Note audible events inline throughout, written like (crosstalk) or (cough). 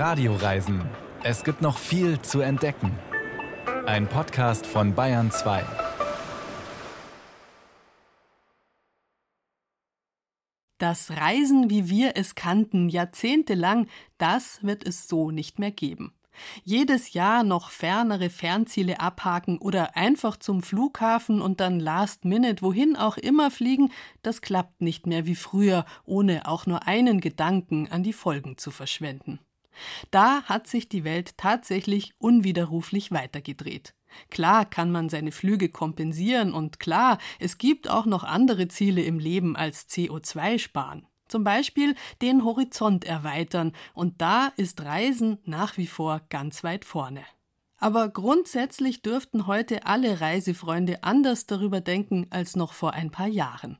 Radioreisen. Es gibt noch viel zu entdecken. Ein Podcast von Bayern 2. Das Reisen, wie wir es kannten, jahrzehntelang, das wird es so nicht mehr geben. Jedes Jahr noch fernere Fernziele abhaken oder einfach zum Flughafen und dann last minute wohin auch immer fliegen, das klappt nicht mehr wie früher, ohne auch nur einen Gedanken an die Folgen zu verschwenden. Da hat sich die Welt tatsächlich unwiderruflich weitergedreht. Klar kann man seine Flüge kompensieren und klar, es gibt auch noch andere Ziele im Leben als CO2 sparen. Zum Beispiel den Horizont erweitern und da ist Reisen nach wie vor ganz weit vorne. Aber grundsätzlich dürften heute alle Reisefreunde anders darüber denken als noch vor ein paar Jahren.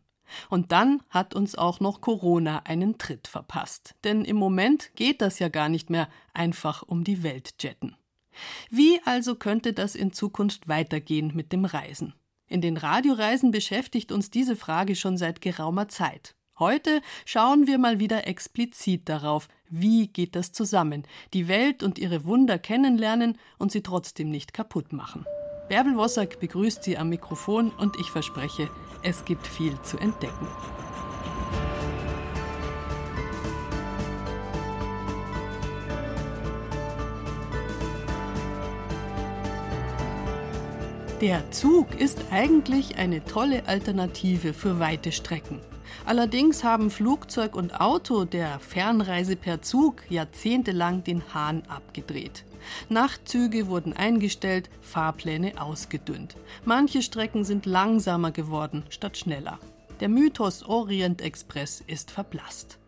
Und dann hat uns auch noch Corona einen Tritt verpasst. Denn im Moment geht das ja gar nicht mehr einfach um die Welt jetten. Wie also könnte das in Zukunft weitergehen mit dem Reisen? In den Radioreisen beschäftigt uns diese Frage schon seit geraumer Zeit. Heute schauen wir mal wieder explizit darauf, wie geht das zusammen, die Welt und ihre Wunder kennenlernen und sie trotzdem nicht kaputt machen. Bärbel Wossack begrüßt Sie am Mikrofon und ich verspreche, es gibt viel zu entdecken. Der Zug ist eigentlich eine tolle Alternative für weite Strecken. Allerdings haben Flugzeug und Auto der Fernreise per Zug jahrzehntelang den Hahn abgedreht. Nachtzüge wurden eingestellt, Fahrpläne ausgedünnt. Manche Strecken sind langsamer geworden statt schneller. Der Mythos Orient Express ist verblasst.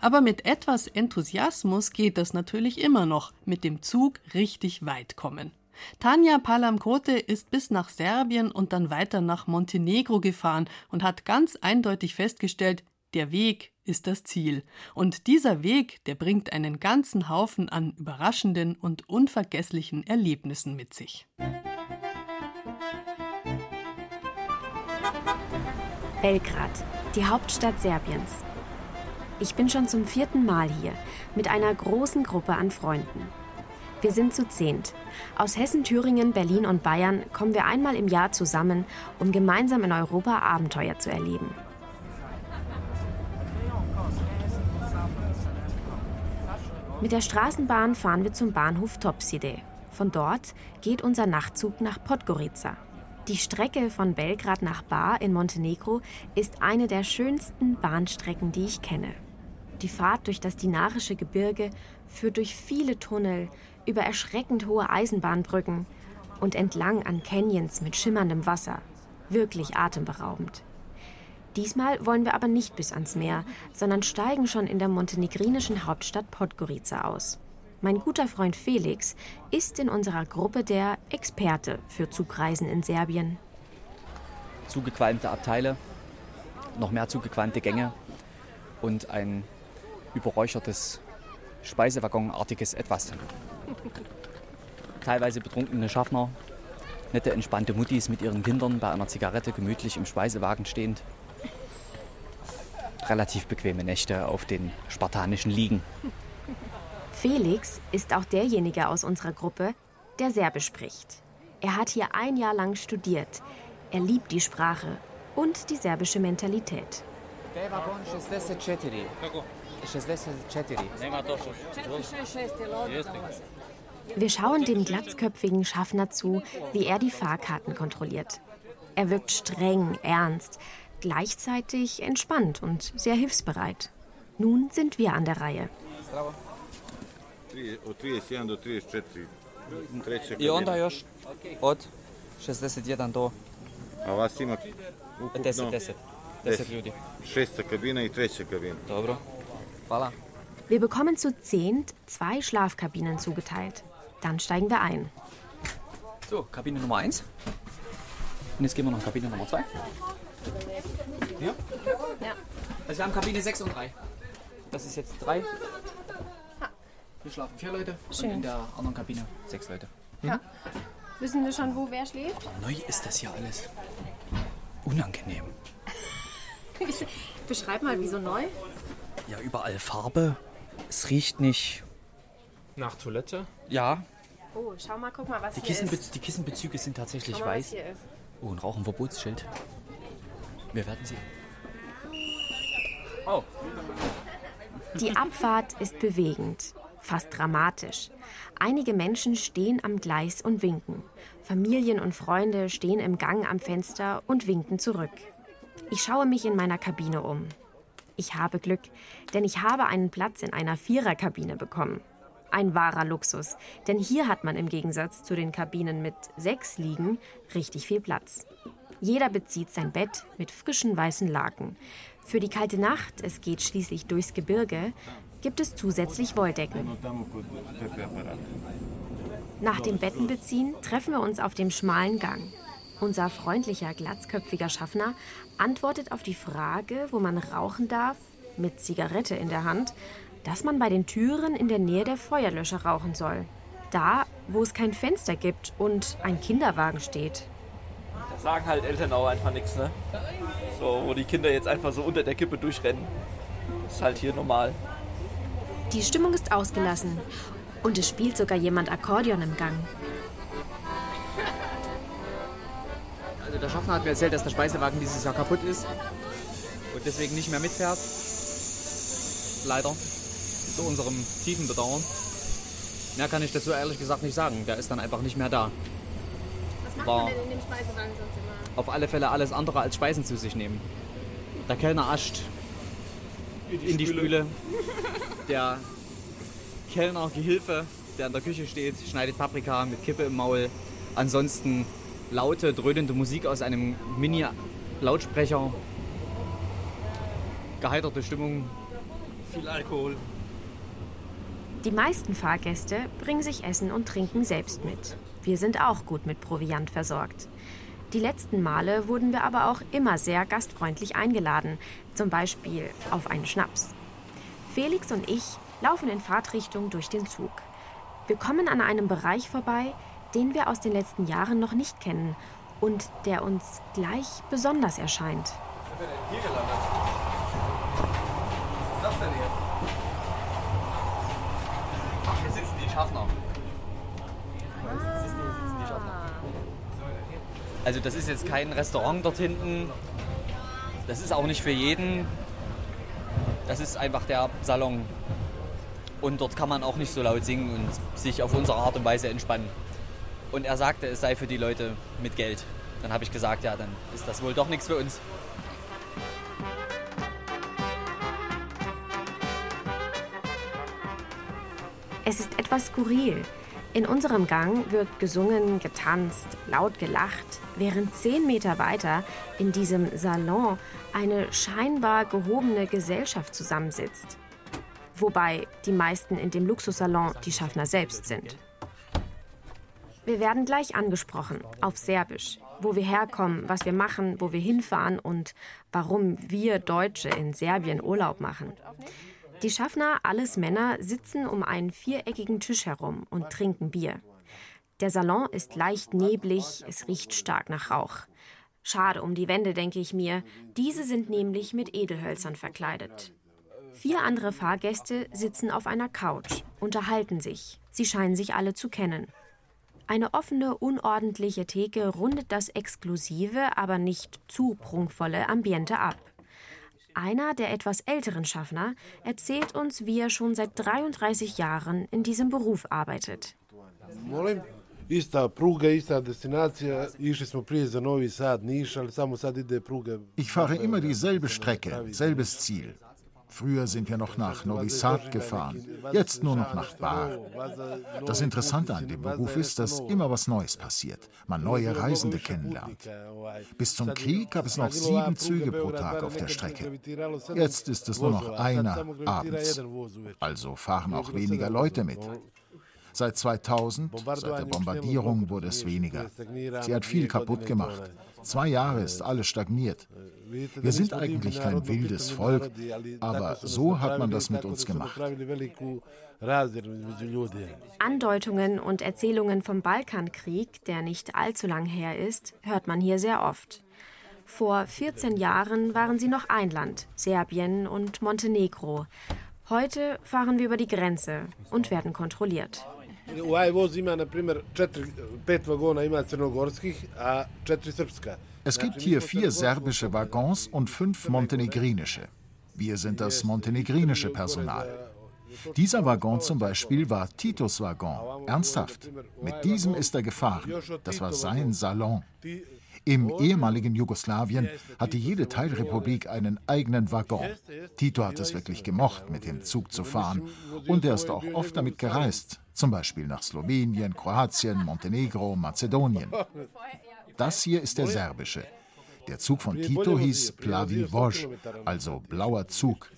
Aber mit etwas Enthusiasmus geht das natürlich immer noch, mit dem Zug richtig weit kommen. Tanja Palamkote ist bis nach Serbien und dann weiter nach Montenegro gefahren und hat ganz eindeutig festgestellt, der Weg ist das Ziel. Und dieser Weg, der bringt einen ganzen Haufen an überraschenden und unvergesslichen Erlebnissen mit sich. Belgrad, die Hauptstadt Serbiens. Ich bin schon zum vierten Mal hier mit einer großen Gruppe an Freunden. Wir sind zu zehnt. Aus Hessen, Thüringen, Berlin und Bayern kommen wir einmal im Jahr zusammen, um gemeinsam in Europa Abenteuer zu erleben. Mit der Straßenbahn fahren wir zum Bahnhof Topside. Von dort geht unser Nachtzug nach Podgorica. Die Strecke von Belgrad nach Bar in Montenegro ist eine der schönsten Bahnstrecken, die ich kenne. Die Fahrt durch das dinarische Gebirge führt durch viele Tunnel, über erschreckend hohe Eisenbahnbrücken und entlang an Canyons mit schimmerndem Wasser. Wirklich atemberaubend. Diesmal wollen wir aber nicht bis ans Meer, sondern steigen schon in der montenegrinischen Hauptstadt Podgorica aus. Mein guter Freund Felix ist in unserer Gruppe der Experte für Zugreisen in Serbien. Zugequalmte Abteile, noch mehr zugequalmte Gänge und ein überräuchertes Speisewaggonartiges Etwas. Teilweise betrunkene Schaffner, nette, entspannte Muttis mit ihren Kindern bei einer Zigarette gemütlich im Speisewagen stehend. Relativ bequeme Nächte auf den spartanischen Liegen. Felix ist auch derjenige aus unserer Gruppe, der Serbisch spricht. Er hat hier ein Jahr lang studiert. Er liebt die Sprache und die serbische Mentalität. Wir schauen dem glatzköpfigen Schaffner zu, wie er die Fahrkarten kontrolliert. Er wirkt streng, ernst, gleichzeitig entspannt und sehr hilfsbereit. Nun sind wir an der Reihe. I onda još od 61 do A vas ima 10, 10. 10 ljudi. Šesta kabina i treća kabina. Dobro. Hvala. Wir bekommen zu zehnt zwei Schlafkabinen zugeteilt. Dann steigen wir ein. So, Kabine Nummer 1. Und jetzt gehen wir noch in Kabine Nummer 2. Ja? Ja. Also wir haben Kabine 6 und 3. Das ist jetzt 3. Hier schlafen vier Leute Schön. und in der anderen Kabine sechs Leute. Ja. Wissen wir schon, wo wer schläft? Neu ist das hier alles. Unangenehm. (laughs) Beschreib mal, wieso neu? Ja, überall Farbe. Es riecht nicht Nach Toilette? Ja. Oh, schau mal, guck mal, was Die, hier Kissenbe ist. die Kissenbezüge sind tatsächlich Schau mal, was weiß. hier ist. Oh, ein Rauchenverbotsschild. Wir werden sie. Oh, Die Abfahrt ist bewegend, fast dramatisch. Einige Menschen stehen am Gleis und winken. Familien und Freunde stehen im Gang am Fenster und winken zurück. Ich schaue mich in meiner Kabine um. Ich habe Glück, denn ich habe einen Platz in einer Viererkabine bekommen. Ein wahrer Luxus, denn hier hat man im Gegensatz zu den Kabinen mit sechs Liegen richtig viel Platz. Jeder bezieht sein Bett mit frischen weißen Laken. Für die kalte Nacht, es geht schließlich durchs Gebirge, gibt es zusätzlich Wolldecken. Nach dem Bettenbeziehen treffen wir uns auf dem schmalen Gang. Unser freundlicher, glatzköpfiger Schaffner antwortet auf die Frage, wo man rauchen darf, mit Zigarette in der Hand, dass man bei den Türen in der Nähe der Feuerlöscher rauchen soll. Da, wo es kein Fenster gibt und ein Kinderwagen steht. Sagen halt Eltern auch einfach nichts, ne? So, wo die Kinder jetzt einfach so unter der Kippe durchrennen. Ist halt hier normal. Die Stimmung ist ausgelassen und es spielt sogar jemand Akkordeon im Gang. also der Schaffner hat mir erzählt, dass der Speisewagen dieses Jahr kaputt ist und deswegen nicht mehr mitfährt. Leider. Zu unserem tiefen Bedauern. Mehr kann ich dazu ehrlich gesagt nicht sagen. Der ist dann einfach nicht mehr da. War- in immer? Auf alle Fälle alles andere als Speisen zu sich nehmen. Der Kellner ascht in die Spüle. Der Kellner, Gehilfe, der in der Küche steht, schneidet Paprika mit Kippe im Maul. Ansonsten laute, dröhnende Musik aus einem Mini-Lautsprecher. Geheiterte Stimmung. Viel Alkohol. Die meisten Fahrgäste bringen sich Essen und Trinken selbst mit. Wir sind auch gut mit Proviant versorgt. Die letzten Male wurden wir aber auch immer sehr gastfreundlich eingeladen, zum Beispiel auf einen Schnaps. Felix und ich laufen in Fahrtrichtung durch den Zug. Wir kommen an einem Bereich vorbei, den wir aus den letzten Jahren noch nicht kennen und der uns gleich besonders erscheint. Hier gelandet. Was ist das denn hier? Ach, hier sitzen die Schaffner. Siehst du, hier sitzen die Schaffner. Also das ist jetzt kein Restaurant dort hinten. Das ist auch nicht für jeden. Das ist einfach der Salon. Und dort kann man auch nicht so laut singen und sich auf unsere Art und Weise entspannen. Und er sagte, es sei für die Leute mit Geld. Dann habe ich gesagt, ja, dann ist das wohl doch nichts für uns. Es ist etwas skurril. In unserem Gang wird gesungen, getanzt, laut gelacht, während zehn Meter weiter in diesem Salon eine scheinbar gehobene Gesellschaft zusammensitzt. Wobei die meisten in dem Luxussalon die Schaffner selbst sind. Wir werden gleich angesprochen, auf Serbisch, wo wir herkommen, was wir machen, wo wir hinfahren und warum wir Deutsche in Serbien Urlaub machen. Die Schaffner, alles Männer, sitzen um einen viereckigen Tisch herum und trinken Bier. Der Salon ist leicht neblig, es riecht stark nach Rauch. Schade um die Wände, denke ich mir. Diese sind nämlich mit Edelhölzern verkleidet. Vier andere Fahrgäste sitzen auf einer Couch, unterhalten sich. Sie scheinen sich alle zu kennen. Eine offene, unordentliche Theke rundet das exklusive, aber nicht zu prunkvolle Ambiente ab. Einer der etwas älteren Schaffner erzählt uns, wie er schon seit 33 Jahren in diesem Beruf arbeitet. Ista pruga, ista destinacija. Išli smo prije za Novi Sad, Niš, ali samo sad ide pruga. Ich fahre immer dieselbe Strecke, selbes Ziel. Früher sind wir noch nach Novi Sad gefahren, jetzt nur noch nach Bar. Das Interessante an dem Beruf ist, dass immer was Neues passiert, man neue Reisende kennenlernt. Bis zum Krieg gab es noch sieben Züge pro Tag auf der Strecke. Jetzt ist es nur noch einer abends. Also fahren auch weniger Leute mit. Seit 2000, seit der Bombardierung, wurde es weniger. Sie hat viel kaputt gemacht. Zwei Jahre ist alles stagniert. Wir sind eigentlich kein wildes Volk, aber so hat man das mit uns gemacht. Andeutungen und Erzählungen vom Balkankrieg, der nicht allzu lang her ist, hört man hier sehr oft. Vor 14 Jahren waren sie noch ein Land, Serbien und Montenegro. Heute fahren wir über die Grenze und werden kontrolliert. Es gibt hier vier serbische Waggons und fünf montenegrinische. Wir sind das montenegrinische Personal. Dieser Waggon zum Beispiel war Titos Waggon. Ernsthaft. Mit diesem ist er gefahren. Das war sein Salon. Im ehemaligen Jugoslawien hatte jede Teilrepublik einen eigenen Waggon. Tito hat es wirklich gemocht, mit dem Zug zu fahren. Und er ist auch oft damit gereist, zum Beispiel nach Slowenien, Kroatien, Montenegro, Mazedonien. Das hier ist der serbische. Der Zug von Tito hieß Plavi Voj, also blauer Zug.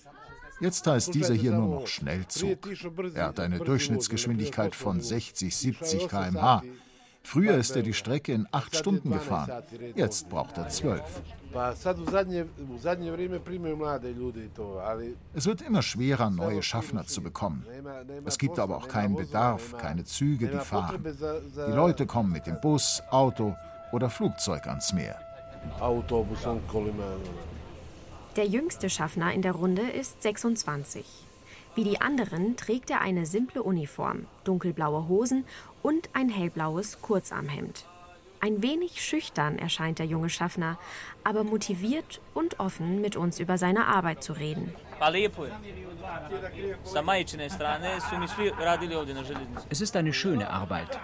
Jetzt heißt dieser hier nur noch Schnellzug. Er hat eine Durchschnittsgeschwindigkeit von 60, 70 km/h. Früher ist er die Strecke in acht Stunden gefahren. Jetzt braucht er zwölf. Es wird immer schwerer, neue Schaffner zu bekommen. Es gibt aber auch keinen Bedarf, keine Züge, die fahren. Die Leute kommen mit dem Bus, Auto oder Flugzeug ans Meer. Der jüngste Schaffner in der Runde ist 26. Wie die anderen trägt er eine simple Uniform, dunkelblaue Hosen und ein hellblaues Kurzarmhemd. Ein wenig schüchtern erscheint der junge Schaffner, aber motiviert und offen, mit uns über seine Arbeit zu reden. Es ist eine schöne Arbeit.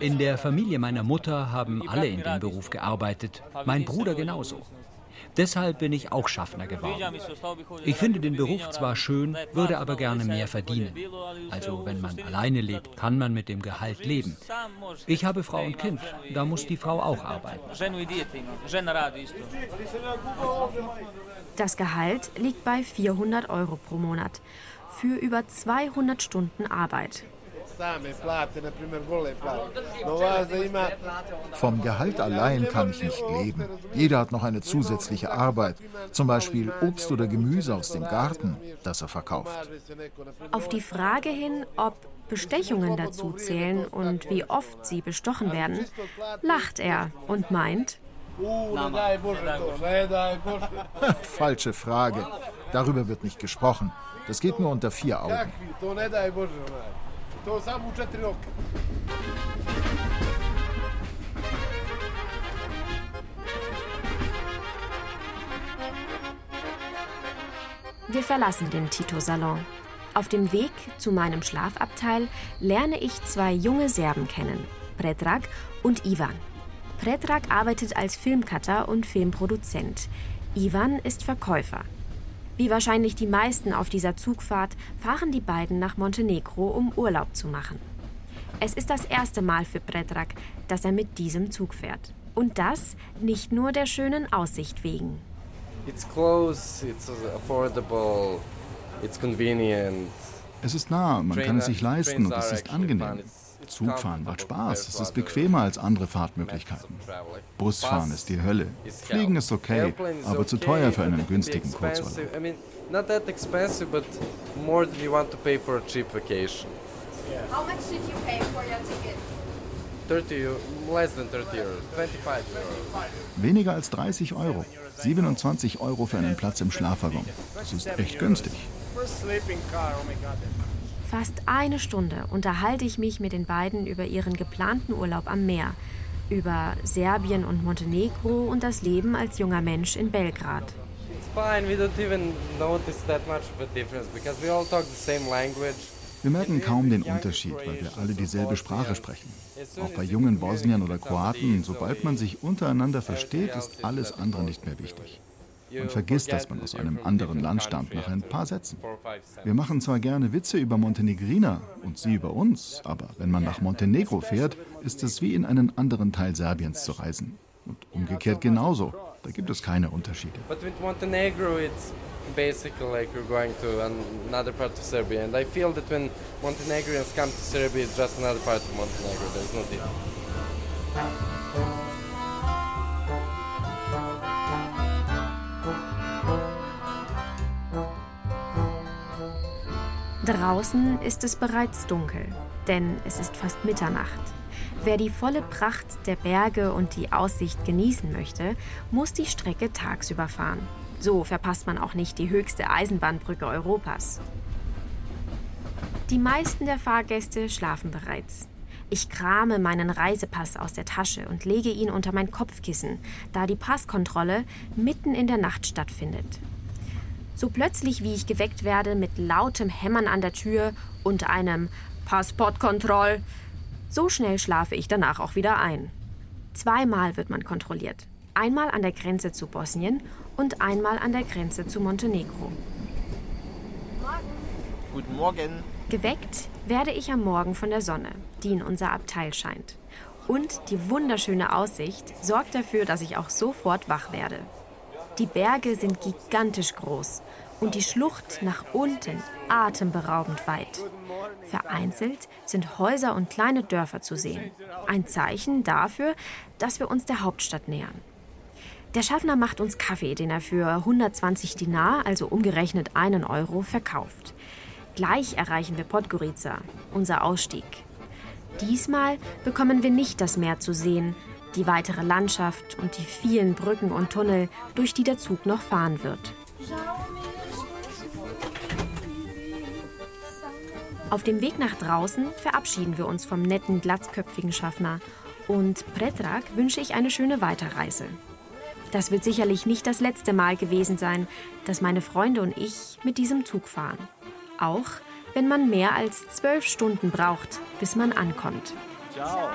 In der Familie meiner Mutter haben alle in dem Beruf gearbeitet, mein Bruder genauso. Deshalb bin ich auch Schaffner geworden. Ich finde den Beruf zwar schön, würde aber gerne mehr verdienen. Also wenn man alleine lebt, kann man mit dem Gehalt leben. Ich habe Frau und Kind, da muss die Frau auch arbeiten. Das Gehalt liegt bei 400 Euro pro Monat für über 200 Stunden Arbeit. Vom Gehalt allein kann ich nicht leben. Jeder hat noch eine zusätzliche Arbeit, zum Beispiel Obst oder Gemüse aus dem Garten, das er verkauft. Auf die Frage hin, ob Bestechungen dazu zählen und wie oft sie bestochen werden, lacht er und meint, (laughs) Falsche Frage. Darüber wird nicht gesprochen. Das geht nur unter vier Augen. To u četiri oka. Wir verlassen den Tito-Salon. Auf dem Weg zu meinem Schlafabteil lerne ich zwei junge Serben kennen, Predrag und Ivan. Predrag arbeitet als Filmcutter und Filmproduzent. Ivan ist Verkäufer. Wie wahrscheinlich die meisten auf dieser Zugfahrt fahren die beiden nach Montenegro, um Urlaub zu machen. Es ist das erste Mal für Predrag, dass er mit diesem Zug fährt. Und das nicht nur der schönen Aussicht wegen. It's close, it's affordable, it's convenient. Es ist nah, man kann es sich leisten und es ist angenehm. Zugfahren macht Spaß, es ist bequemer als andere Fahrtmöglichkeiten. Busfahren ist die Hölle. Fliegen ist okay, aber zu teuer für einen günstigen Kurzurlaub. Not that expensive, but more than you want to pay for a cheap vacation. How much did you pay for your ticket? 30, less than 30 euros, 25 euros. Weniger als 30 Euro. 27 Euro für einen Platz im Schlafwaggon. Das ist echt günstig. Fast eine Stunde unterhalte ich mich mit den beiden über ihren geplanten Urlaub am Meer, über Serbien und Montenegro und das Leben als junger Mensch in Belgrad. Wir merken kaum den Unterschied, weil wir alle dieselbe Sprache sprechen. Auch bei jungen Bosniern oder Kroaten, sobald man sich untereinander versteht, ist alles andere nicht mehr wichtig. Man vergisst, dass man aus einem anderen Land stammt, nach ein paar Sätzen. Wir machen zwar gerne Witze über Montenegriner und sie über uns, aber wenn man nach Montenegro fährt, ist es wie in einen anderen Teil Serbiens zu reisen. Und umgekehrt genauso. Da gibt es keine Unterschiede. basically like you're going to another part of Serbia. And I feel that when Montenegrins come to Serbia, it's just another part of Montenegro. There's no difference. Draußen ist es bereits dunkel, denn es ist fast Mitternacht. Wer die volle Pracht der Berge und die Aussicht genießen möchte, muss die Strecke tagsüber fahren. So verpasst man auch nicht die höchste Eisenbahnbrücke Europas. Die meisten der Fahrgäste schlafen bereits. Ich krame meinen Reisepass aus der Tasche und lege ihn unter mein Kopfkissen, da die Passkontrolle mitten in der Nacht stattfindet. So plötzlich, wie ich geweckt werde mit lautem Hämmern an der Tür und einem Passportkontroll, so schnell schlafe ich danach auch wieder ein. Zweimal wird man kontrolliert. Einmal an der Grenze zu Bosnien und einmal an der Grenze zu Montenegro. Guten Morgen. Geweckt werde ich am Morgen von der Sonne, die in unser Abteil scheint. Und die wunderschöne Aussicht sorgt dafür, dass ich auch sofort wach werde. Die Berge sind gigantisch groß und die Schlucht nach unten atemberaubend weit. Vereinzelt sind Häuser und kleine Dörfer zu sehen. Ein Zeichen dafür, dass wir uns der Hauptstadt nähern. Der Schaffner macht uns Kaffee, den er für 120 Dinar, also umgerechnet einen Euro, verkauft. Gleich erreichen wir Podgorica, unser Ausstieg. Diesmal bekommen wir nicht das Meer zu sehen, die weitere Landschaft und die vielen Brücken und Tunnel, durch die der Zug noch fahren wird. Auf dem Weg nach draußen verabschieden wir uns vom netten, glatzköpfigen Schaffner und Predrag wünsche ich eine schöne Weiterreise. Das wird sicherlich nicht das letzte Mal gewesen sein, dass meine Freunde und ich mit diesem Zug fahren. Auch wenn man mehr als zwölf Stunden braucht, bis man ankommt. Ciao.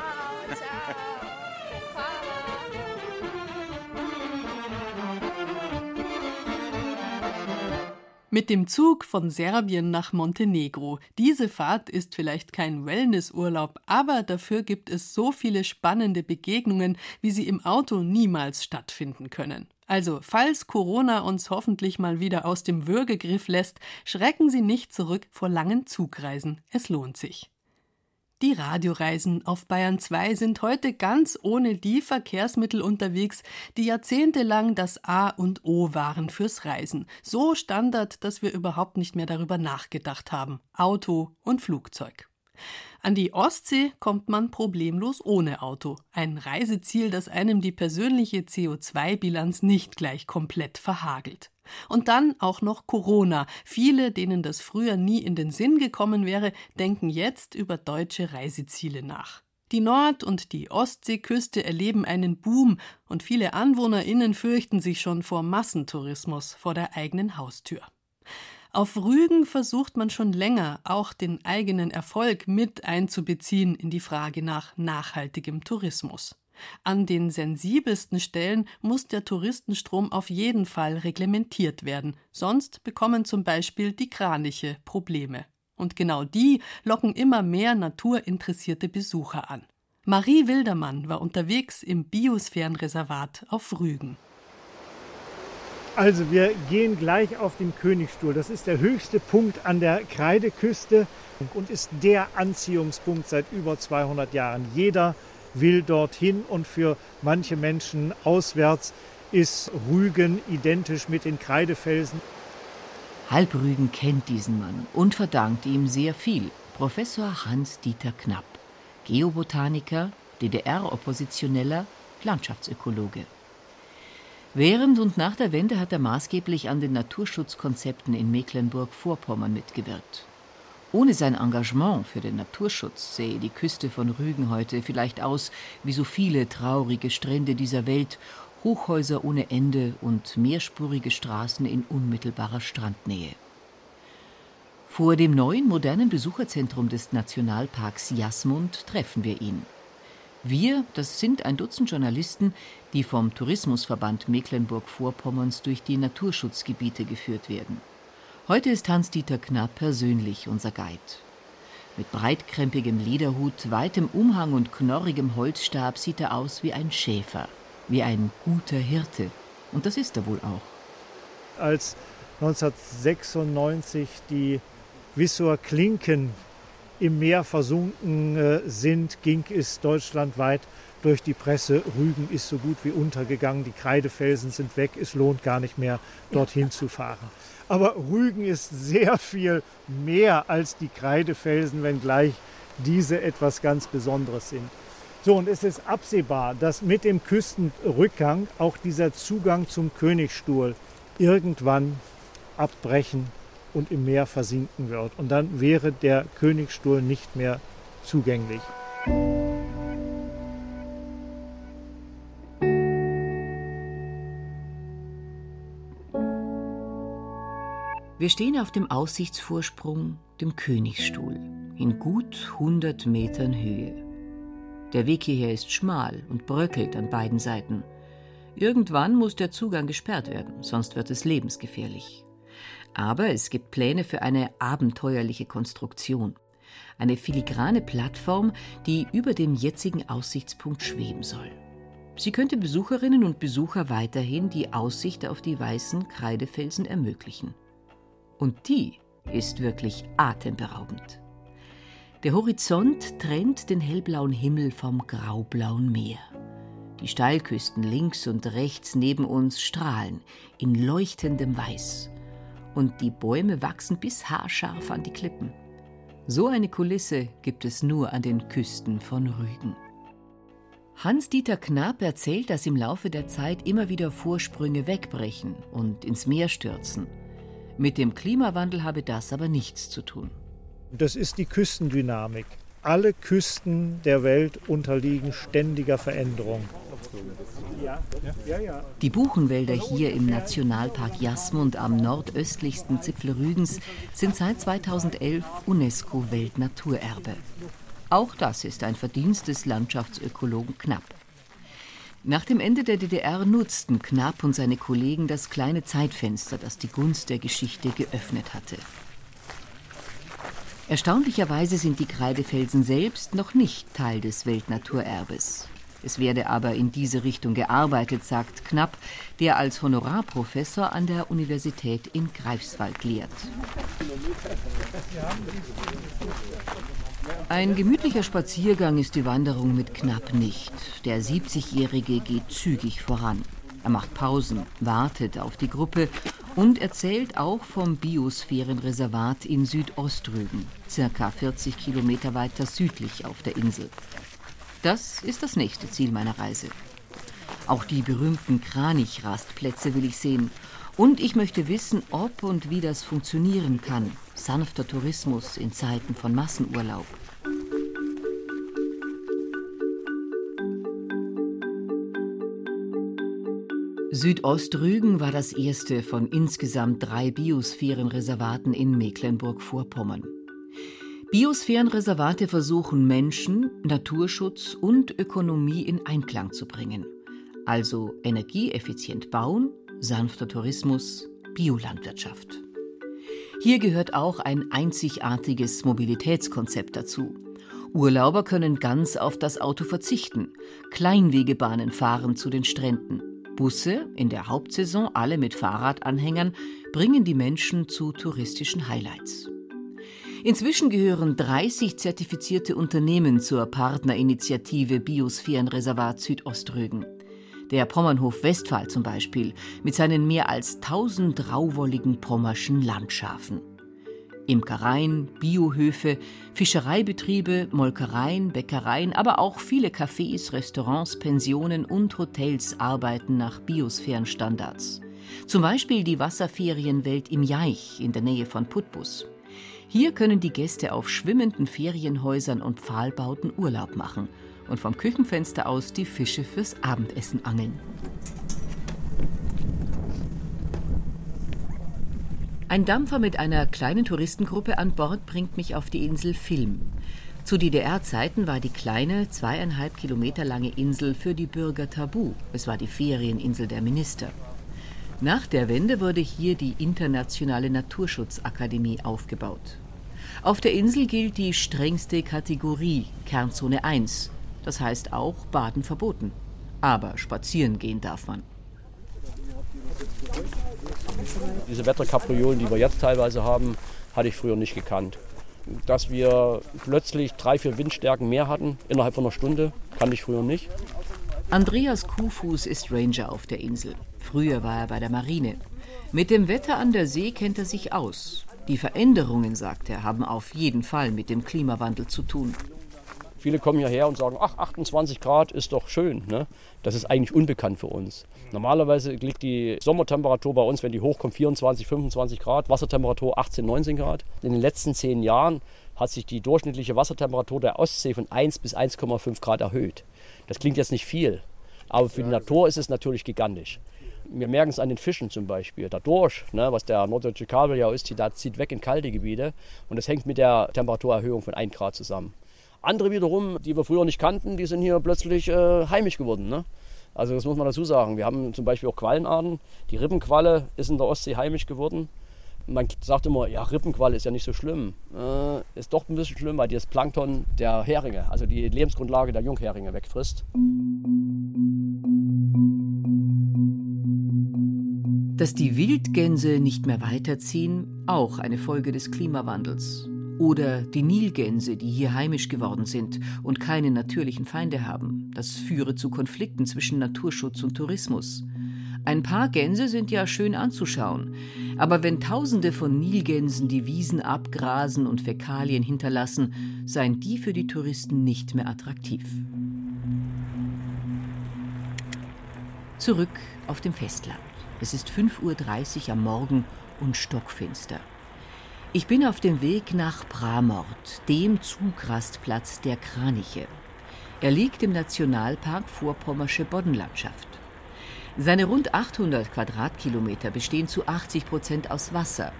Mit dem Zug von Serbien nach Montenegro. Diese Fahrt ist vielleicht kein Wellnessurlaub, aber dafür gibt es so viele spannende Begegnungen, wie sie im Auto niemals stattfinden können. Also, falls Corona uns hoffentlich mal wieder aus dem Würgegriff lässt, schrecken Sie nicht zurück vor langen Zugreisen. Es lohnt sich. Die Radioreisen auf Bayern 2 sind heute ganz ohne die Verkehrsmittel unterwegs, die jahrzehntelang das A und O waren fürs Reisen. So Standard, dass wir überhaupt nicht mehr darüber nachgedacht haben. Auto und Flugzeug. An die Ostsee kommt man problemlos ohne Auto. Ein Reiseziel, das einem die persönliche CO2-Bilanz nicht gleich komplett verhagelt. Und dann auch noch Corona. Viele, denen das früher nie in den Sinn gekommen wäre, denken jetzt über deutsche Reiseziele nach. Die Nord- und die Ostseeküste erleben einen Boom und viele AnwohnerInnen fürchten sich schon vor Massentourismus vor der eigenen Haustür. Auf Rügen versucht man schon länger, auch den eigenen Erfolg mit einzubeziehen in die Frage nach nachhaltigem Tourismus. An den sensibelsten Stellen muss der Touristenstrom auf jeden Fall reglementiert werden, sonst bekommen zum Beispiel die Kraniche Probleme. Und genau die locken immer mehr naturinteressierte Besucher an. Marie Wildermann war unterwegs im Biosphärenreservat auf Rügen. Also wir gehen gleich auf den Königstuhl. Das ist der höchste Punkt an der Kreideküste und ist der Anziehungspunkt seit über 200 Jahren. Jeder will dorthin und für manche Menschen auswärts ist Rügen identisch mit den Kreidefelsen. Halbrügen kennt diesen Mann und verdankt ihm sehr viel. Professor Hans-Dieter Knapp, Geobotaniker, DDR-Oppositioneller, Landschaftsökologe. Während und nach der Wende hat er maßgeblich an den Naturschutzkonzepten in Mecklenburg-Vorpommern mitgewirkt. Ohne sein Engagement für den Naturschutz sähe die Küste von Rügen heute vielleicht aus wie so viele traurige Strände dieser Welt, Hochhäuser ohne Ende und mehrspurige Straßen in unmittelbarer Strandnähe. Vor dem neuen modernen Besucherzentrum des Nationalparks Jasmund treffen wir ihn. Wir, das sind ein Dutzend Journalisten, die vom Tourismusverband Mecklenburg-Vorpommerns durch die Naturschutzgebiete geführt werden. Heute ist Hans-Dieter Knapp persönlich unser Guide. Mit breitkrempigem Lederhut, weitem Umhang und knorrigem Holzstab sieht er aus wie ein Schäfer, wie ein guter Hirte. Und das ist er wohl auch. Als 1996 die Wissower Klinken im Meer versunken äh, sind, ging es deutschlandweit durch die Presse, Rügen ist so gut wie untergegangen, die Kreidefelsen sind weg, es lohnt gar nicht mehr, dorthin zu fahren. Aber Rügen ist sehr viel mehr als die Kreidefelsen, wenngleich diese etwas ganz Besonderes sind. So, und es ist absehbar, dass mit dem Küstenrückgang auch dieser Zugang zum Königstuhl irgendwann abbrechen und im Meer versinken wird. Und dann wäre der Königsstuhl nicht mehr zugänglich. Wir stehen auf dem Aussichtsvorsprung, dem Königsstuhl, in gut 100 Metern Höhe. Der Weg hierher ist schmal und bröckelt an beiden Seiten. Irgendwann muss der Zugang gesperrt werden, sonst wird es lebensgefährlich. Aber es gibt Pläne für eine abenteuerliche Konstruktion. Eine filigrane Plattform, die über dem jetzigen Aussichtspunkt schweben soll. Sie könnte Besucherinnen und Besucher weiterhin die Aussicht auf die weißen Kreidefelsen ermöglichen. Und die ist wirklich atemberaubend. Der Horizont trennt den hellblauen Himmel vom graublauen Meer. Die Steilküsten links und rechts neben uns strahlen in leuchtendem Weiß. Und die Bäume wachsen bis haarscharf an die Klippen. So eine Kulisse gibt es nur an den Küsten von Rügen. Hans-Dieter Knapp erzählt, dass im Laufe der Zeit immer wieder Vorsprünge wegbrechen und ins Meer stürzen. Mit dem Klimawandel habe das aber nichts zu tun. Das ist die Küstendynamik. Alle Küsten der Welt unterliegen ständiger Veränderung. Die Buchenwälder hier im Nationalpark Jasmund am nordöstlichsten Zipfel Rügens sind seit 2011 UNESCO-Weltnaturerbe. Auch das ist ein Verdienst des Landschaftsökologen Knapp. Nach dem Ende der DDR nutzten Knapp und seine Kollegen das kleine Zeitfenster, das die Gunst der Geschichte geöffnet hatte. Erstaunlicherweise sind die Kreidefelsen selbst noch nicht Teil des Weltnaturerbes. Es werde aber in diese Richtung gearbeitet, sagt Knapp, der als Honorarprofessor an der Universität in Greifswald lehrt. Ein gemütlicher Spaziergang ist die Wanderung mit Knapp nicht. Der 70-Jährige geht zügig voran. Er macht Pausen, wartet auf die Gruppe und erzählt auch vom Biosphärenreservat in Südostrügen, circa 40 Kilometer weiter südlich auf der Insel. Das ist das nächste Ziel meiner Reise. Auch die berühmten Kranich-Rastplätze will ich sehen. Und ich möchte wissen, ob und wie das funktionieren kann. Sanfter Tourismus in Zeiten von Massenurlaub. Südostrügen war das erste von insgesamt drei Biosphärenreservaten in Mecklenburg-Vorpommern. Biosphärenreservate versuchen Menschen, Naturschutz und Ökonomie in Einklang zu bringen. Also energieeffizient bauen, sanfter Tourismus, Biolandwirtschaft. Hier gehört auch ein einzigartiges Mobilitätskonzept dazu. Urlauber können ganz auf das Auto verzichten. Kleinwegebahnen fahren zu den Stränden. Busse, in der Hauptsaison alle mit Fahrradanhängern, bringen die Menschen zu touristischen Highlights. Inzwischen gehören 30 zertifizierte Unternehmen zur Partnerinitiative Biosphärenreservat Südoströgen. Der Pommernhof Westphal zum Beispiel mit seinen mehr als 1000 rauwolligen pommerschen Landschafen. Imkereien, Biohöfe, Fischereibetriebe, Molkereien, Bäckereien, aber auch viele Cafés, Restaurants, Pensionen und Hotels arbeiten nach Biosphärenstandards. Zum Beispiel die Wasserferienwelt im Jaich in der Nähe von Putbus. Hier können die Gäste auf schwimmenden Ferienhäusern und Pfahlbauten Urlaub machen und vom Küchenfenster aus die Fische fürs Abendessen angeln. Ein Dampfer mit einer kleinen Touristengruppe an Bord bringt mich auf die Insel Film. Zu DDR-Zeiten war die kleine, zweieinhalb Kilometer lange Insel für die Bürger tabu. Es war die Ferieninsel der Minister. Nach der Wende wurde hier die Internationale Naturschutzakademie aufgebaut. Auf der Insel gilt die strengste Kategorie, Kernzone 1. Das heißt auch Baden verboten. Aber spazieren gehen darf man. Diese Wetterkapriolen, die wir jetzt teilweise haben, hatte ich früher nicht gekannt. Dass wir plötzlich drei, vier Windstärken mehr hatten innerhalb von einer Stunde, kannte ich früher nicht. Andreas Kuhfuß ist Ranger auf der Insel. Früher war er bei der Marine. Mit dem Wetter an der See kennt er sich aus. Die Veränderungen, sagt er, haben auf jeden Fall mit dem Klimawandel zu tun. Viele kommen hierher und sagen, ach, 28 Grad ist doch schön. Ne? Das ist eigentlich unbekannt für uns. Normalerweise liegt die Sommertemperatur bei uns, wenn die hochkommt, 24, 25 Grad, Wassertemperatur 18, 19 Grad. In den letzten zehn Jahren hat sich die durchschnittliche Wassertemperatur der Ostsee von 1 bis 1,5 Grad erhöht. Das klingt jetzt nicht viel, aber für die Natur ist es natürlich gigantisch. Wir merken es an den Fischen zum Beispiel. Der Dorsch, ne, was der norddeutsche Kabeljau ist, der zieht weg in kalte Gebiete und das hängt mit der Temperaturerhöhung von 1 Grad zusammen. Andere wiederum, die wir früher nicht kannten, die sind hier plötzlich äh, heimisch geworden. Ne? Also das muss man dazu sagen. Wir haben zum Beispiel auch Quallenarten. Die Rippenqualle ist in der Ostsee heimisch geworden. Man sagt immer, ja, Rippenqualle ist ja nicht so schlimm. Äh, ist doch ein bisschen schlimm, weil das Plankton der Heringe, also die Lebensgrundlage der Jungheringe wegfrisst. Dass die Wildgänse nicht mehr weiterziehen, auch eine Folge des Klimawandels. Oder die Nilgänse, die hier heimisch geworden sind und keine natürlichen Feinde haben. Das führe zu Konflikten zwischen Naturschutz und Tourismus. Ein paar Gänse sind ja schön anzuschauen, aber wenn Tausende von Nilgänsen die Wiesen abgrasen und Fäkalien hinterlassen, seien die für die Touristen nicht mehr attraktiv. Zurück auf dem Festland. Es ist 5.30 Uhr am Morgen und stockfinster. Ich bin auf dem Weg nach Bramort, dem Zugrastplatz der Kraniche. Er liegt im Nationalpark Vorpommersche Boddenlandschaft. Seine rund 800 Quadratkilometer bestehen zu 80 Prozent aus Wasser.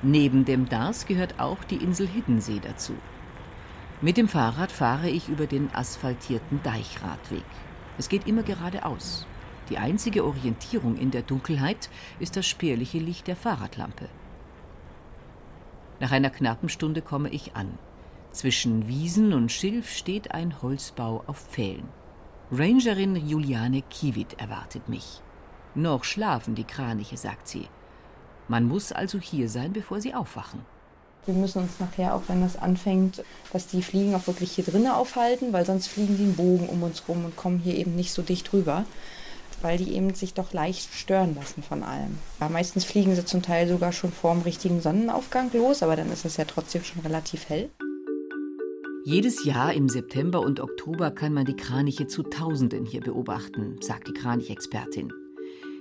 Neben dem Dars gehört auch die Insel Hiddensee dazu. Mit dem Fahrrad fahre ich über den asphaltierten Deichradweg. Es geht immer geradeaus. Die einzige Orientierung in der Dunkelheit ist das spärliche Licht der Fahrradlampe. Nach einer knappen Stunde komme ich an. Zwischen Wiesen und Schilf steht ein Holzbau auf Pfählen. Rangerin Juliane Kiewit erwartet mich. Noch schlafen die Kraniche, sagt sie. Man muss also hier sein, bevor sie aufwachen. Wir müssen uns nachher, auch wenn das anfängt, dass die Fliegen auch wirklich hier drinnen aufhalten, weil sonst fliegen die einen Bogen um uns rum und kommen hier eben nicht so dicht rüber weil die eben sich doch leicht stören lassen von allem. Ja, meistens fliegen sie zum Teil sogar schon vor dem richtigen Sonnenaufgang los, aber dann ist es ja trotzdem schon relativ hell. Jedes Jahr im September und Oktober kann man die Kraniche zu Tausenden hier beobachten, sagt die Kranichexpertin.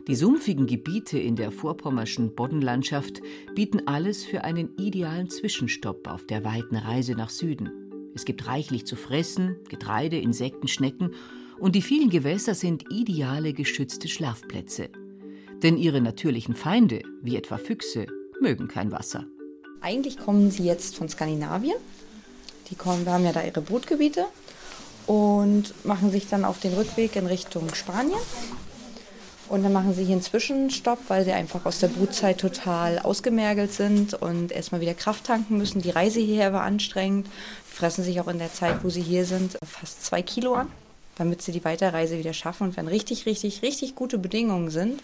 Die sumpfigen Gebiete in der vorpommerschen Boddenlandschaft bieten alles für einen idealen Zwischenstopp auf der weiten Reise nach Süden. Es gibt reichlich zu fressen, Getreide, Insekten, Schnecken und die vielen Gewässer sind ideale geschützte Schlafplätze. Denn ihre natürlichen Feinde, wie etwa Füchse, mögen kein Wasser. Eigentlich kommen sie jetzt von Skandinavien. Die kommen, wir haben ja da ihre Brutgebiete und machen sich dann auf den Rückweg in Richtung Spanien. Und dann machen sie hier einen Zwischenstopp, weil sie einfach aus der Brutzeit total ausgemergelt sind und erstmal wieder Kraft tanken müssen. Die Reise hierher war anstrengend. Die fressen sich auch in der Zeit, wo sie hier sind, fast zwei Kilo an damit sie die Weiterreise wieder schaffen. Und wenn richtig, richtig, richtig gute Bedingungen sind,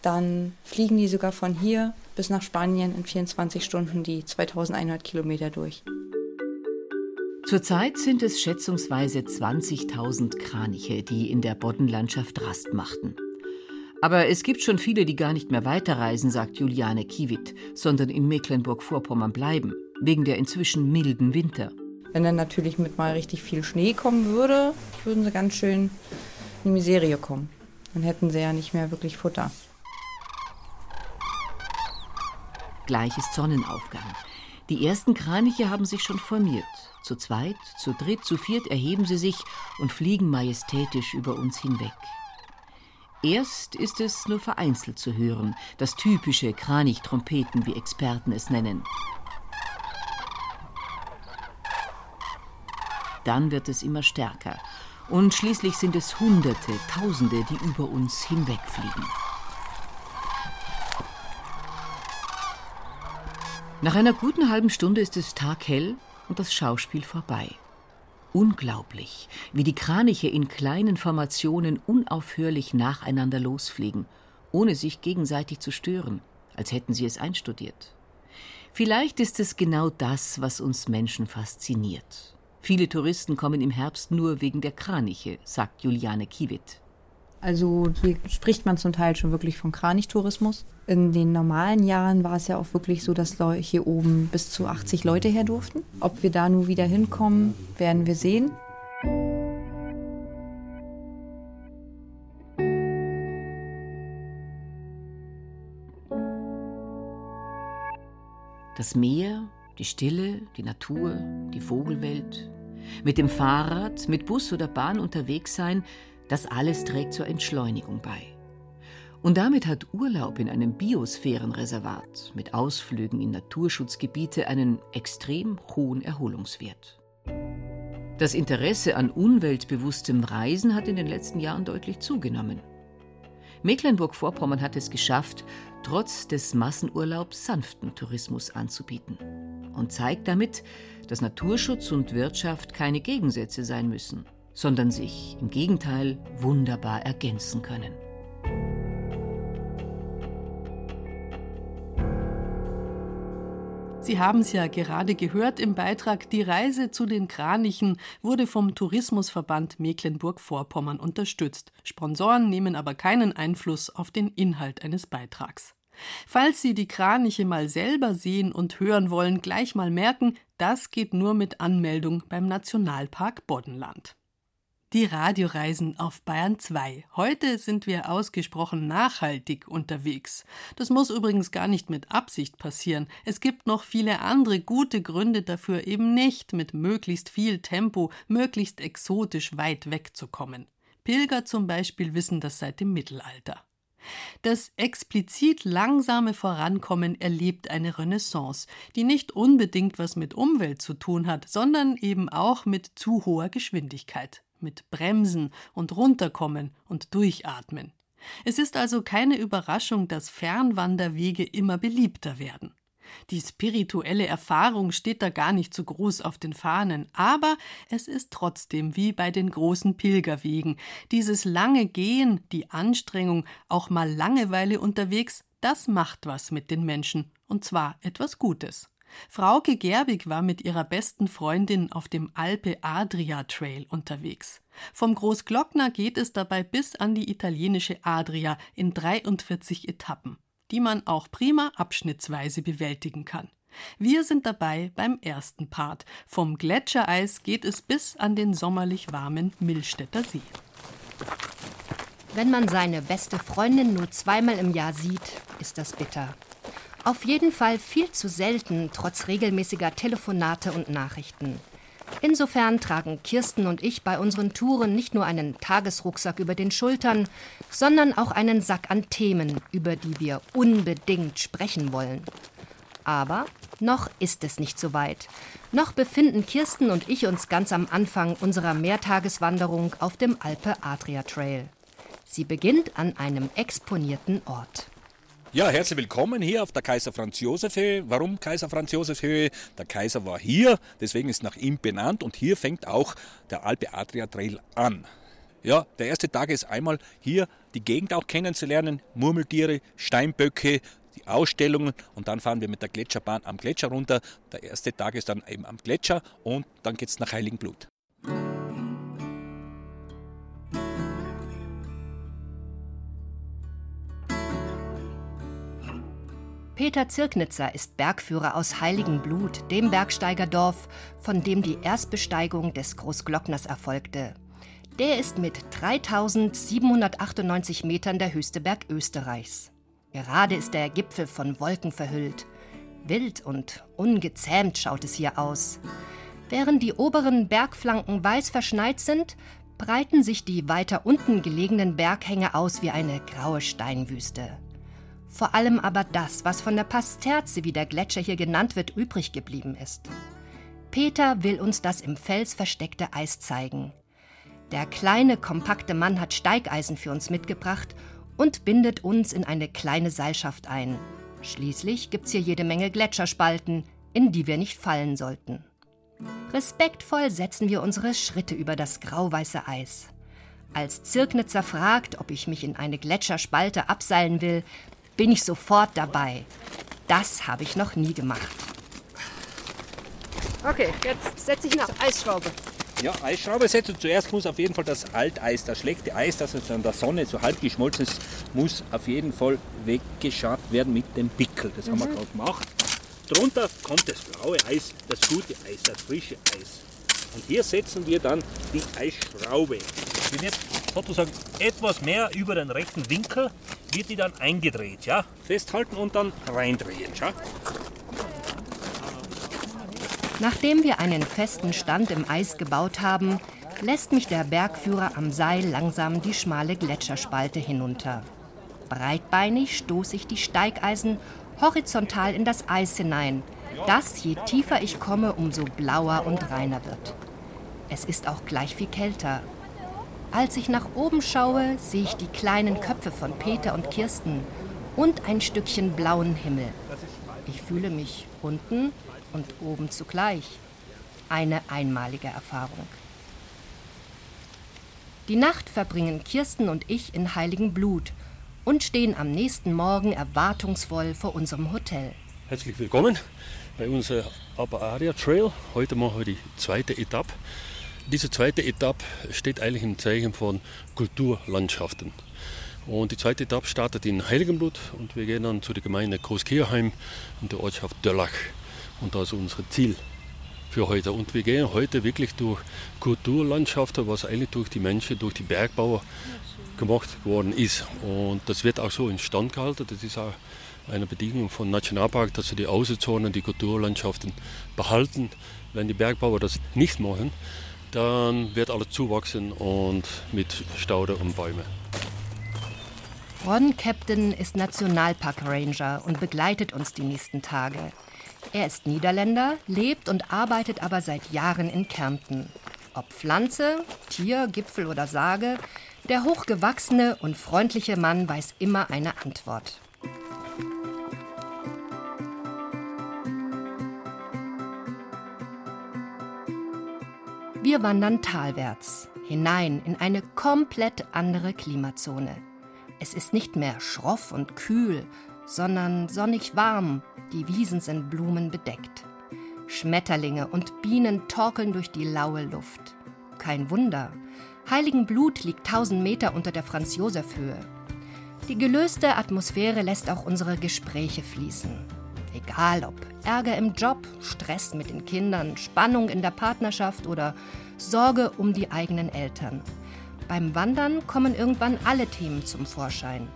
dann fliegen die sogar von hier bis nach Spanien in 24 Stunden die 2100 Kilometer durch. Zurzeit sind es schätzungsweise 20.000 Kraniche, die in der Boddenlandschaft Rast machten. Aber es gibt schon viele, die gar nicht mehr weiterreisen, sagt Juliane Kiewit, sondern in Mecklenburg-Vorpommern bleiben, wegen der inzwischen milden Winter. Wenn dann natürlich mit mal richtig viel Schnee kommen würde, würden sie ganz schön in die Miserie kommen. Dann hätten sie ja nicht mehr wirklich Futter. Gleich ist Sonnenaufgang. Die ersten Kraniche haben sich schon formiert. Zu zweit, zu dritt, zu viert erheben sie sich und fliegen majestätisch über uns hinweg. Erst ist es nur vereinzelt zu hören, das typische Kranichtrompeten, wie Experten es nennen. Dann wird es immer stärker. Und schließlich sind es Hunderte, Tausende, die über uns hinwegfliegen. Nach einer guten halben Stunde ist es taghell und das Schauspiel vorbei. Unglaublich, wie die Kraniche in kleinen Formationen unaufhörlich nacheinander losfliegen, ohne sich gegenseitig zu stören, als hätten sie es einstudiert. Vielleicht ist es genau das, was uns Menschen fasziniert. Viele Touristen kommen im Herbst nur wegen der Kraniche, sagt Juliane Kiewit. Also hier spricht man zum Teil schon wirklich von Kranichtourismus. In den normalen Jahren war es ja auch wirklich so, dass hier oben bis zu 80 Leute her durften. Ob wir da nun wieder hinkommen, werden wir sehen. Das Meer, die Stille, die Natur, die Vogelwelt. Mit dem Fahrrad, mit Bus oder Bahn unterwegs sein – das alles trägt zur Entschleunigung bei. Und damit hat Urlaub in einem Biosphärenreservat mit Ausflügen in Naturschutzgebiete einen extrem hohen Erholungswert. Das Interesse an umweltbewusstem Reisen hat in den letzten Jahren deutlich zugenommen. Mecklenburg-Vorpommern hat es geschafft, trotz des Massenurlaubs sanften Tourismus anzubieten und zeigt damit, dass Naturschutz und Wirtschaft keine Gegensätze sein müssen, sondern sich im Gegenteil wunderbar ergänzen können. Sie haben es ja gerade gehört im Beitrag, die Reise zu den Kranichen wurde vom Tourismusverband Mecklenburg-Vorpommern unterstützt. Sponsoren nehmen aber keinen Einfluss auf den Inhalt eines Beitrags. Falls Sie die Kraniche mal selber sehen und hören wollen, gleich mal merken, das geht nur mit Anmeldung beim Nationalpark Boddenland. Die Radioreisen auf Bayern 2. Heute sind wir ausgesprochen nachhaltig unterwegs. Das muss übrigens gar nicht mit Absicht passieren. Es gibt noch viele andere gute Gründe dafür, eben nicht mit möglichst viel Tempo, möglichst exotisch weit wegzukommen. Pilger zum Beispiel wissen das seit dem Mittelalter. Das explizit langsame Vorankommen erlebt eine Renaissance, die nicht unbedingt was mit Umwelt zu tun hat, sondern eben auch mit zu hoher Geschwindigkeit mit Bremsen und Runterkommen und Durchatmen. Es ist also keine Überraschung, dass Fernwanderwege immer beliebter werden. Die spirituelle Erfahrung steht da gar nicht so groß auf den Fahnen, aber es ist trotzdem wie bei den großen Pilgerwegen. Dieses lange Gehen, die Anstrengung, auch mal Langeweile unterwegs, das macht was mit den Menschen, und zwar etwas Gutes. Frauke Gerbig war mit ihrer besten Freundin auf dem Alpe Adria Trail unterwegs. Vom Großglockner geht es dabei bis an die italienische Adria in 43 Etappen, die man auch prima abschnittsweise bewältigen kann. Wir sind dabei beim ersten Part. Vom Gletschereis geht es bis an den sommerlich warmen Millstätter See. Wenn man seine beste Freundin nur zweimal im Jahr sieht, ist das bitter. Auf jeden Fall viel zu selten, trotz regelmäßiger Telefonate und Nachrichten. Insofern tragen Kirsten und ich bei unseren Touren nicht nur einen Tagesrucksack über den Schultern, sondern auch einen Sack an Themen, über die wir unbedingt sprechen wollen. Aber noch ist es nicht so weit. Noch befinden Kirsten und ich uns ganz am Anfang unserer Mehrtageswanderung auf dem Alpe Adria Trail. Sie beginnt an einem exponierten Ort. Ja, herzlich willkommen hier auf der Kaiser Franz Josef Höhe. Warum Kaiser Franz Josef Höhe? Der Kaiser war hier, deswegen ist nach ihm benannt und hier fängt auch der Alpe Adria Trail an. Ja, der erste Tag ist einmal hier die Gegend auch kennenzulernen, Murmeltiere, Steinböcke, die Ausstellungen und dann fahren wir mit der Gletscherbahn am Gletscher runter. Der erste Tag ist dann eben am Gletscher und dann geht es nach Heiligenblut. Peter Zirknitzer ist Bergführer aus Heiligenblut, dem Bergsteigerdorf, von dem die Erstbesteigung des Großglockners erfolgte. Der ist mit 3798 Metern der höchste Berg Österreichs. Gerade ist der Gipfel von Wolken verhüllt. Wild und ungezähmt schaut es hier aus. Während die oberen Bergflanken weiß verschneit sind, breiten sich die weiter unten gelegenen Berghänge aus wie eine graue Steinwüste. Vor allem aber das, was von der Pasterze, wie der Gletscher hier genannt wird, übrig geblieben ist. Peter will uns das im Fels versteckte Eis zeigen. Der kleine, kompakte Mann hat Steigeisen für uns mitgebracht und bindet uns in eine kleine Seilschaft ein. Schließlich gibt's hier jede Menge Gletscherspalten, in die wir nicht fallen sollten. Respektvoll setzen wir unsere Schritte über das grauweiße Eis. Als Zirknitzer fragt, ob ich mich in eine Gletscherspalte abseilen will, bin ich sofort dabei. Das habe ich noch nie gemacht. Okay, jetzt setze ich eine Eisschraube. Ja, Eisschraube setzen. Zuerst muss auf jeden Fall das Alteis, das schlechte Eis, das jetzt an der Sonne so halb geschmolzen ist, muss auf jeden Fall weggeschabt werden mit dem Pickel. Das mhm. haben wir mhm. gerade gemacht. Drunter kommt das blaue Eis, das gute Eis, das frische Eis. Und hier setzen wir dann die Eisschraube. Die wird sozusagen etwas mehr über den rechten Winkel wird die dann eingedreht, ja? Festhalten und dann reindrehen, schau. Nachdem wir einen festen Stand im Eis gebaut haben, lässt mich der Bergführer am Seil langsam die schmale Gletscherspalte hinunter. Breitbeinig stoße ich die Steigeisen horizontal in das Eis hinein, das, je tiefer ich komme, umso blauer und reiner wird. Es ist auch gleich viel kälter. Als ich nach oben schaue, sehe ich die kleinen Köpfe von Peter und Kirsten und ein Stückchen blauen Himmel. Ich fühle mich unten und oben zugleich. Eine einmalige Erfahrung. Die Nacht verbringen Kirsten und ich in heiligem Blut und stehen am nächsten Morgen erwartungsvoll vor unserem Hotel. Herzlich willkommen bei unserem Upper Area Trail. Heute machen wir die zweite Etappe. Diese zweite Etappe steht eigentlich im Zeichen von Kulturlandschaften. Und die zweite Etappe startet in Heiligenblut und wir gehen dann zu der Gemeinde Großkirchheim in der Ortschaft Döllach. Und das ist unser Ziel für heute. Und wir gehen heute wirklich durch Kulturlandschaften, was eigentlich durch die Menschen, durch die Bergbauer gemacht worden ist. Und das wird auch so in Stand gehalten. Das ist auch eine Bedingung von Nationalpark, dass sie die Außenzonen, die Kulturlandschaften behalten. Wenn die Bergbauer das nicht machen, dann wird alles zuwachsen und mit Staude und Bäume. Ron Captain ist Nationalpark Ranger und begleitet uns die nächsten Tage. Er ist Niederländer, lebt und arbeitet aber seit Jahren in Kärnten. Ob Pflanze, Tier, Gipfel oder Sage, der hochgewachsene und freundliche Mann weiß immer eine Antwort. Wir wandern talwärts, hinein in eine komplett andere Klimazone. Es ist nicht mehr schroff und kühl, sondern sonnig warm, die Wiesen sind blumenbedeckt. Schmetterlinge und Bienen torkeln durch die laue Luft. Kein Wunder, Heiligenblut liegt 1000 Meter unter der Franz-Josef-Höhe. Die gelöste Atmosphäre lässt auch unsere Gespräche fließen. Egal ob Ärger im Job, Stress mit den Kindern, Spannung in der Partnerschaft oder Sorge um die eigenen Eltern. Beim Wandern kommen irgendwann alle Themen zum Vorschein.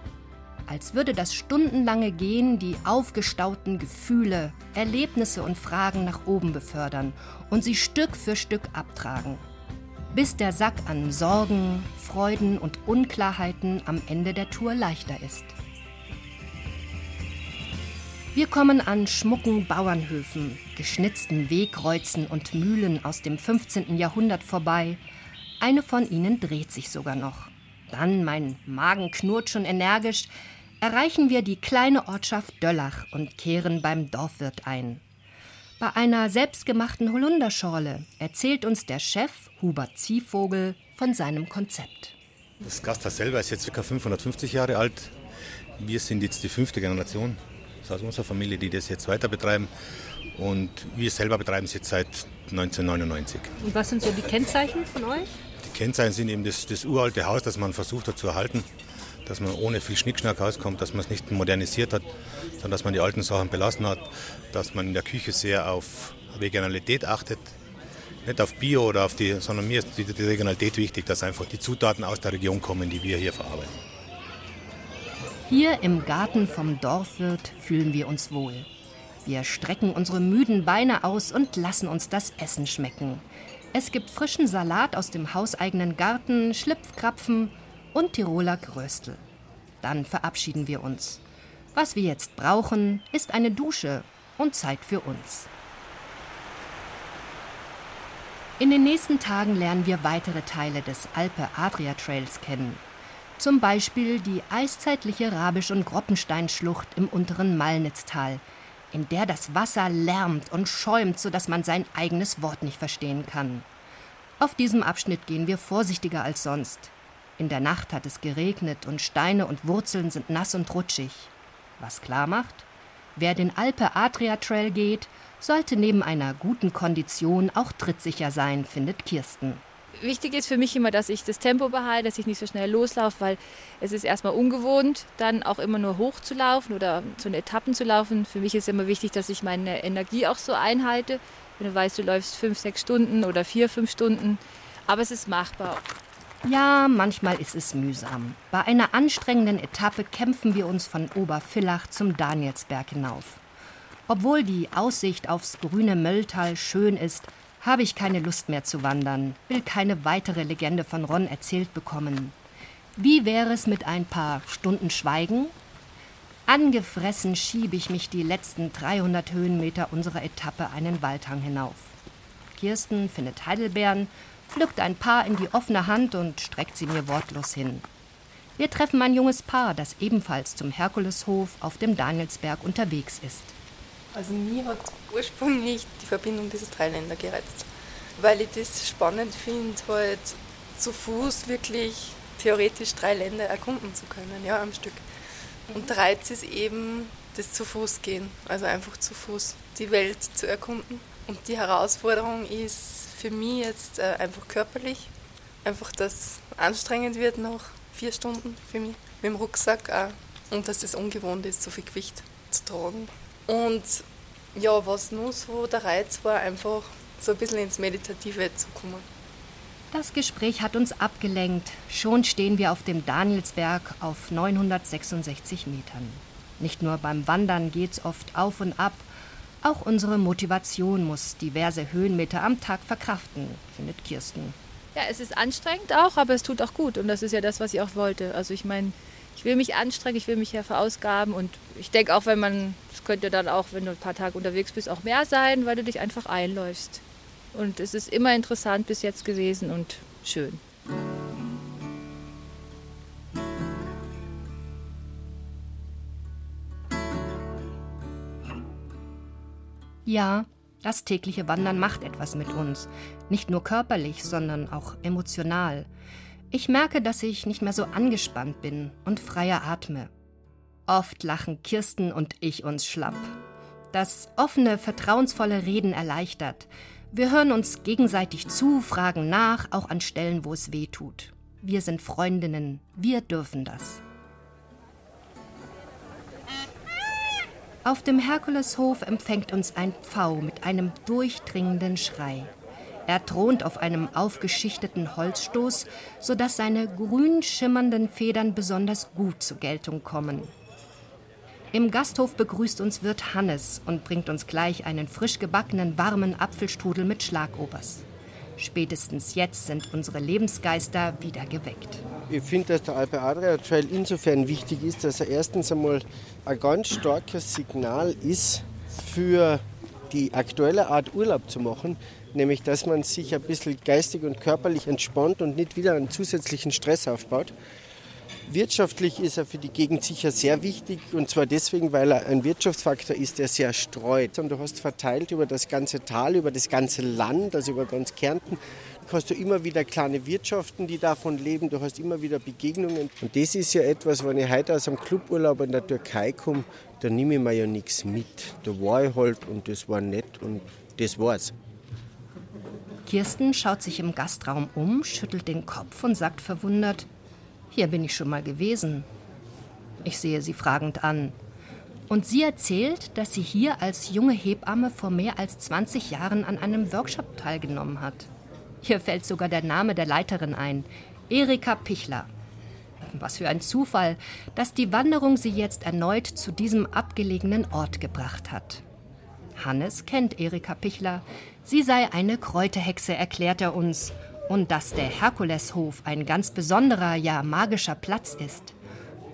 Als würde das stundenlange Gehen die aufgestauten Gefühle, Erlebnisse und Fragen nach oben befördern und sie Stück für Stück abtragen. Bis der Sack an Sorgen, Freuden und Unklarheiten am Ende der Tour leichter ist. Wir kommen an schmucken Bauernhöfen, geschnitzten Wegkreuzen und Mühlen aus dem 15. Jahrhundert vorbei. Eine von ihnen dreht sich sogar noch. Dann, mein Magen knurrt schon energisch, erreichen wir die kleine Ortschaft Döllach und kehren beim Dorfwirt ein. Bei einer selbstgemachten Holunderschorle erzählt uns der Chef, Hubert Ziehvogel, von seinem Konzept. Das Gasthaus selber ist jetzt ca. 550 Jahre alt. Wir sind jetzt die fünfte Generation aus unserer Familie, die das jetzt weiter betreiben. Und wir selber betreiben es jetzt seit 1999. Und was sind so die Kennzeichen von euch? Die Kennzeichen sind eben das, das uralte Haus, das man versucht hat zu erhalten, dass man ohne viel Schnickschnack auskommt, dass man es nicht modernisiert hat, sondern dass man die alten Sachen belassen hat, dass man in der Küche sehr auf Regionalität achtet, nicht auf Bio oder auf die, sondern mir ist die Regionalität wichtig, dass einfach die Zutaten aus der Region kommen, die wir hier verarbeiten. Hier im Garten vom Dorfwirt fühlen wir uns wohl. Wir strecken unsere müden Beine aus und lassen uns das Essen schmecken. Es gibt frischen Salat aus dem hauseigenen Garten, Schlipfkrapfen und Tiroler Gröstel. Dann verabschieden wir uns. Was wir jetzt brauchen, ist eine Dusche und Zeit für uns. In den nächsten Tagen lernen wir weitere Teile des Alpe-Adria-Trails kennen. Zum Beispiel die eiszeitliche Rabisch- und Groppensteinschlucht im unteren Malnitztal, in der das Wasser lärmt und schäumt, sodass man sein eigenes Wort nicht verstehen kann. Auf diesem Abschnitt gehen wir vorsichtiger als sonst. In der Nacht hat es geregnet und Steine und Wurzeln sind nass und rutschig. Was klar macht, wer den Alpe Adria Trail geht, sollte neben einer guten Kondition auch trittsicher sein, findet Kirsten wichtig ist für mich immer, dass ich das Tempo behalte, dass ich nicht so schnell loslaufe, weil es ist erstmal ungewohnt, dann auch immer nur hoch zu laufen oder so eine Etappen zu laufen. Für mich ist immer wichtig, dass ich meine Energie auch so einhalte. Wenn du weißt, du läufst fünf, sechs Stunden oder vier, fünf Stunden, aber es ist machbar. Ja, manchmal ist es mühsam. Bei einer anstrengenden Etappe kämpfen wir uns von Obervillach zum Danielsberg hinauf. Obwohl die Aussicht aufs grüne Mölltal schön ist, habe ich keine Lust mehr zu wandern, will keine weitere Legende von Ron erzählt bekommen. Wie wäre es mit ein paar Stunden Schweigen? Angefressen schiebe ich mich die letzten 300 Höhenmeter unserer Etappe einen Waldhang hinauf. Kirsten findet Heidelbeeren, pflückt ein paar in die offene Hand und streckt sie mir wortlos hin. Wir treffen ein junges Paar, das ebenfalls zum Herkuleshof auf dem Danielsberg unterwegs ist. Also mir hat ursprünglich die Verbindung dieser drei Länder gereizt, weil ich das spannend finde, halt zu Fuß wirklich theoretisch drei Länder erkunden zu können, ja, am Stück. Und der Reiz ist eben das zu Fuß gehen, also einfach zu Fuß die Welt zu erkunden. Und die Herausforderung ist für mich jetzt äh, einfach körperlich, einfach, dass anstrengend wird nach vier Stunden für mich mit dem Rucksack auch. und dass es ungewohnt ist, so viel Gewicht zu tragen. Und ja, was nur so der Reiz war, einfach so ein bisschen ins Meditative zu kommen. Das Gespräch hat uns abgelenkt. Schon stehen wir auf dem Danielsberg auf 966 Metern. Nicht nur beim Wandern geht's oft auf und ab, auch unsere Motivation muss diverse Höhenmeter am Tag verkraften, findet Kirsten. Ja, es ist anstrengend auch, aber es tut auch gut. Und das ist ja das, was ich auch wollte. Also ich meine, ich will mich anstrengen, ich will mich ja verausgaben. Und ich denke auch, wenn man, es könnte dann auch, wenn du ein paar Tage unterwegs bist, auch mehr sein, weil du dich einfach einläufst. Und es ist immer interessant bis jetzt gewesen und schön. Ja, das tägliche Wandern macht etwas mit uns. Nicht nur körperlich, sondern auch emotional. Ich merke, dass ich nicht mehr so angespannt bin und freier atme. Oft lachen Kirsten und ich uns schlapp. Das offene, vertrauensvolle Reden erleichtert. Wir hören uns gegenseitig zu, fragen nach, auch an Stellen, wo es weh tut. Wir sind Freundinnen, wir dürfen das. Auf dem Herkuleshof empfängt uns ein Pfau mit einem durchdringenden Schrei. Er thront auf einem aufgeschichteten Holzstoß, sodass seine grün schimmernden Federn besonders gut zur Geltung kommen. Im Gasthof begrüßt uns Wirt Hannes und bringt uns gleich einen frisch gebackenen warmen Apfelstrudel mit Schlagobers. Spätestens jetzt sind unsere Lebensgeister wieder geweckt. Ich finde, dass der Alpe Adria Trail insofern wichtig ist, dass er erstens einmal ein ganz starkes Signal ist für die aktuelle Art Urlaub zu machen, nämlich dass man sich ein bisschen geistig und körperlich entspannt und nicht wieder einen zusätzlichen Stress aufbaut. Wirtschaftlich ist er für die Gegend sicher sehr wichtig und zwar deswegen, weil er ein Wirtschaftsfaktor ist, der sehr streut. Und du hast verteilt über das ganze Tal, über das ganze Land, also über ganz Kärnten, hast du immer wieder kleine Wirtschaften, die davon leben. Du hast immer wieder Begegnungen. Und das ist ja etwas, wenn ich heute aus einem Cluburlaub in der Türkei komme, da nehme ich mir ja nichts mit. Da war ich halt und das war nett und das war's. Kirsten schaut sich im Gastraum um, schüttelt den Kopf und sagt verwundert, hier bin ich schon mal gewesen. Ich sehe sie fragend an. Und sie erzählt, dass sie hier als junge Hebamme vor mehr als 20 Jahren an einem Workshop teilgenommen hat. Hier fällt sogar der Name der Leiterin ein, Erika Pichler. Was für ein Zufall, dass die Wanderung sie jetzt erneut zu diesem abgelegenen Ort gebracht hat. Hannes kennt Erika Pichler. Sie sei eine Kräuterhexe, erklärt er uns. Und dass der Herkuleshof ein ganz besonderer, ja magischer Platz ist.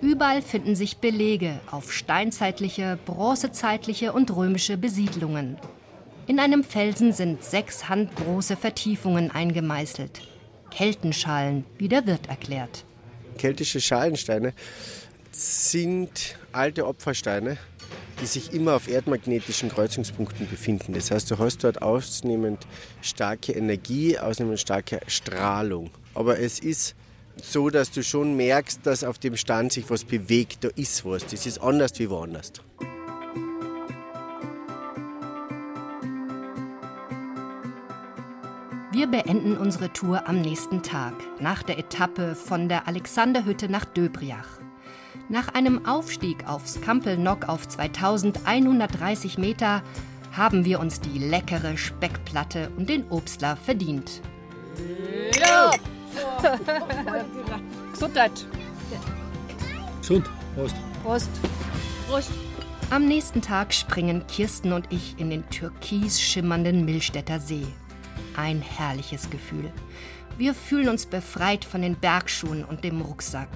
Überall finden sich Belege auf steinzeitliche, bronzezeitliche und römische Besiedlungen. In einem Felsen sind sechs handgroße Vertiefungen eingemeißelt. Keltenschalen, wie der Wirt erklärt. Keltische Schalensteine sind alte Opfersteine, die sich immer auf erdmagnetischen Kreuzungspunkten befinden. Das heißt, du hast dort ausnehmend starke Energie, ausnehmend starke Strahlung. Aber es ist so, dass du schon merkst, dass auf dem Stand sich was bewegt, da ist was. Das ist anders wie woanders. Wir beenden unsere Tour am nächsten Tag, nach der Etappe von der Alexanderhütte nach Döbriach. Nach einem Aufstieg aufs Kampelnock auf 2130 Meter haben wir uns die leckere Speckplatte und den Obstler verdient. Ja. (laughs) Gesundheit. Gesund. Prost. Prost. Prost. Am nächsten Tag springen Kirsten und ich in den türkis schimmernden Millstätter See. Ein herrliches Gefühl. Wir fühlen uns befreit von den Bergschuhen und dem Rucksack.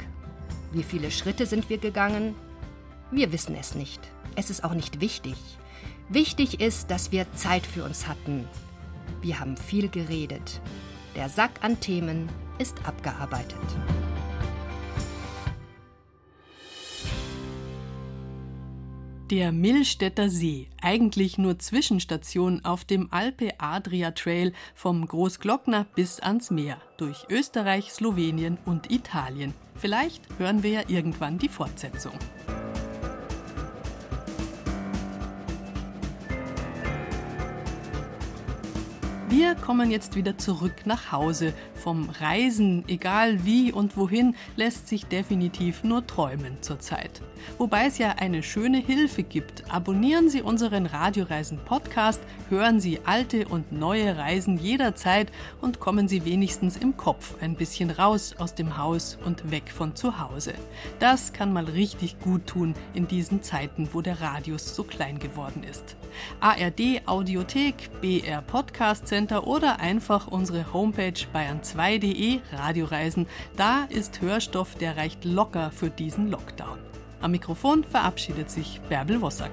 Wie viele Schritte sind wir gegangen? Wir wissen es nicht. Es ist auch nicht wichtig. Wichtig ist, dass wir Zeit für uns hatten. Wir haben viel geredet. Der Sack an Themen ist abgearbeitet. Der Millstätter See, eigentlich nur Zwischenstation auf dem Alpe-Adria-Trail vom Großglockner bis ans Meer, durch Österreich, Slowenien und Italien. Vielleicht hören wir ja irgendwann die Fortsetzung. Wir kommen jetzt wieder zurück nach Hause. Vom Reisen, egal wie und wohin, lässt sich definitiv nur träumen zurzeit. Wobei es ja eine schöne Hilfe gibt. Abonnieren Sie unseren Radioreisen Podcast, hören Sie alte und neue Reisen jederzeit und kommen Sie wenigstens im Kopf ein bisschen raus aus dem Haus und weg von zu Hause. Das kann mal richtig gut tun in diesen Zeiten, wo der Radius so klein geworden ist. ARD Audiothek, BR Podcast Center oder einfach unsere Homepage bayern2.de Radioreisen. Da ist Hörstoff, der reicht locker für diesen Lockdown. Am Mikrofon verabschiedet sich Bärbel Wossack.